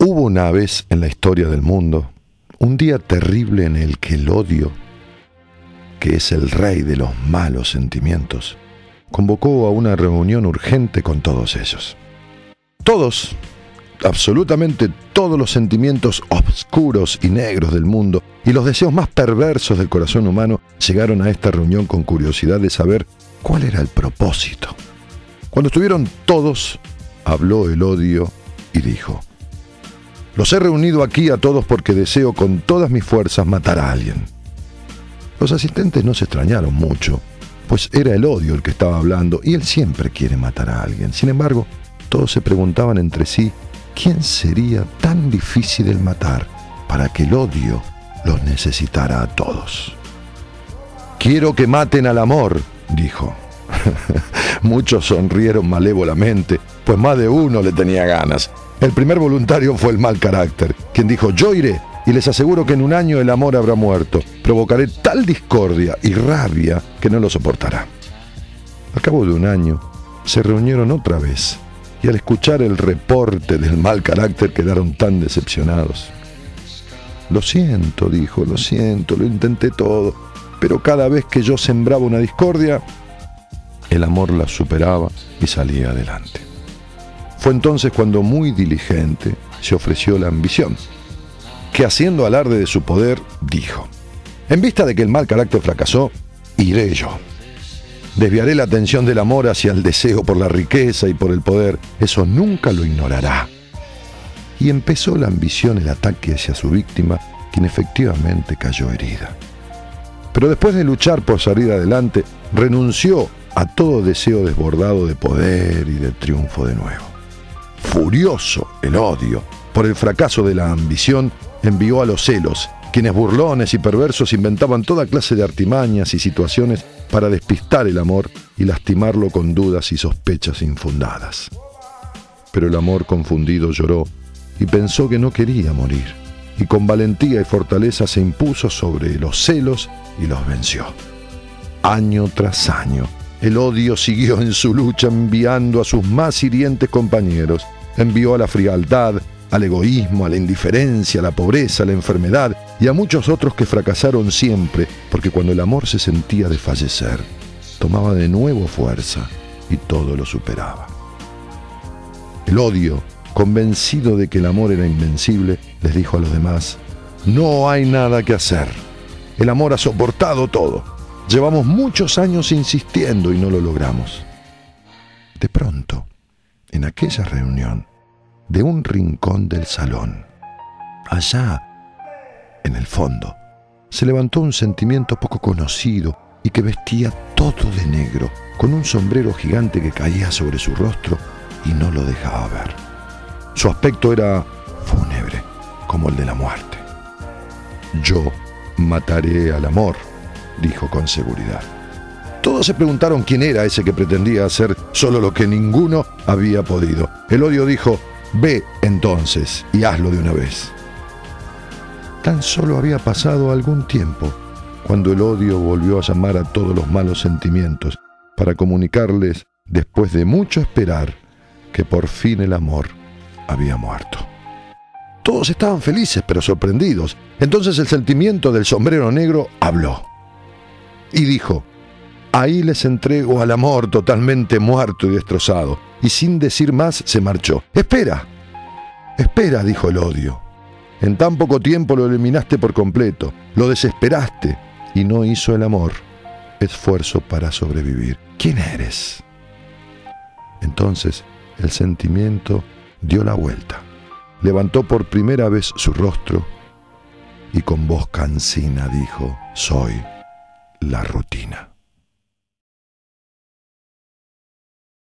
Hubo una vez en la historia del mundo un día terrible en el que el odio, que es el rey de los malos sentimientos, convocó a una reunión urgente con todos ellos. Todos, absolutamente todos los sentimientos oscuros y negros del mundo y los deseos más perversos del corazón humano llegaron a esta reunión con curiosidad de saber cuál era el propósito. Cuando estuvieron todos, habló el odio y dijo, los he reunido aquí a todos porque deseo con todas mis fuerzas matar a alguien. Los asistentes no se extrañaron mucho, pues era el odio el que estaba hablando y él siempre quiere matar a alguien. Sin embargo, todos se preguntaban entre sí quién sería tan difícil el matar para que el odio los necesitara a todos. Quiero que maten al amor, dijo. Muchos sonrieron malévolamente, pues más de uno le tenía ganas. El primer voluntario fue el mal carácter, quien dijo, yo iré y les aseguro que en un año el amor habrá muerto. Provocaré tal discordia y rabia que no lo soportará. Al cabo de un año, se reunieron otra vez y al escuchar el reporte del mal carácter quedaron tan decepcionados. Lo siento, dijo, lo siento, lo intenté todo, pero cada vez que yo sembraba una discordia, el amor la superaba y salía adelante. Fue entonces cuando muy diligente se ofreció la ambición, que haciendo alarde de su poder, dijo, en vista de que el mal carácter fracasó, iré yo. Desviaré la atención del amor hacia el deseo por la riqueza y por el poder. Eso nunca lo ignorará. Y empezó la ambición el ataque hacia su víctima, quien efectivamente cayó herida. Pero después de luchar por salir adelante, renunció a todo deseo desbordado de poder y de triunfo de nuevo furioso el odio por el fracaso de la ambición, envió a los celos, quienes burlones y perversos inventaban toda clase de artimañas y situaciones para despistar el amor y lastimarlo con dudas y sospechas infundadas. Pero el amor confundido lloró y pensó que no quería morir, y con valentía y fortaleza se impuso sobre los celos y los venció. Año tras año, el odio siguió en su lucha enviando a sus más hirientes compañeros envió a la frialdad, al egoísmo, a la indiferencia, a la pobreza, a la enfermedad y a muchos otros que fracasaron siempre, porque cuando el amor se sentía de fallecer, tomaba de nuevo fuerza y todo lo superaba. El odio, convencido de que el amor era invencible, les dijo a los demás, no hay nada que hacer. El amor ha soportado todo. Llevamos muchos años insistiendo y no lo logramos. De pronto, en aquella reunión, de un rincón del salón. Allá, en el fondo, se levantó un sentimiento poco conocido y que vestía todo de negro, con un sombrero gigante que caía sobre su rostro y no lo dejaba ver. Su aspecto era fúnebre, como el de la muerte. Yo mataré al amor, dijo con seguridad. Todos se preguntaron quién era ese que pretendía hacer solo lo que ninguno había podido. El odio dijo, Ve entonces y hazlo de una vez. Tan solo había pasado algún tiempo cuando el odio volvió a llamar a todos los malos sentimientos para comunicarles, después de mucho esperar, que por fin el amor había muerto. Todos estaban felices pero sorprendidos. Entonces el sentimiento del sombrero negro habló y dijo, ahí les entrego al amor totalmente muerto y destrozado y sin decir más se marchó. Espera, espera, dijo el odio. En tan poco tiempo lo eliminaste por completo, lo desesperaste y no hizo el amor esfuerzo para sobrevivir. ¿Quién eres? Entonces el sentimiento dio la vuelta, levantó por primera vez su rostro y con voz cansina dijo, soy la rutina.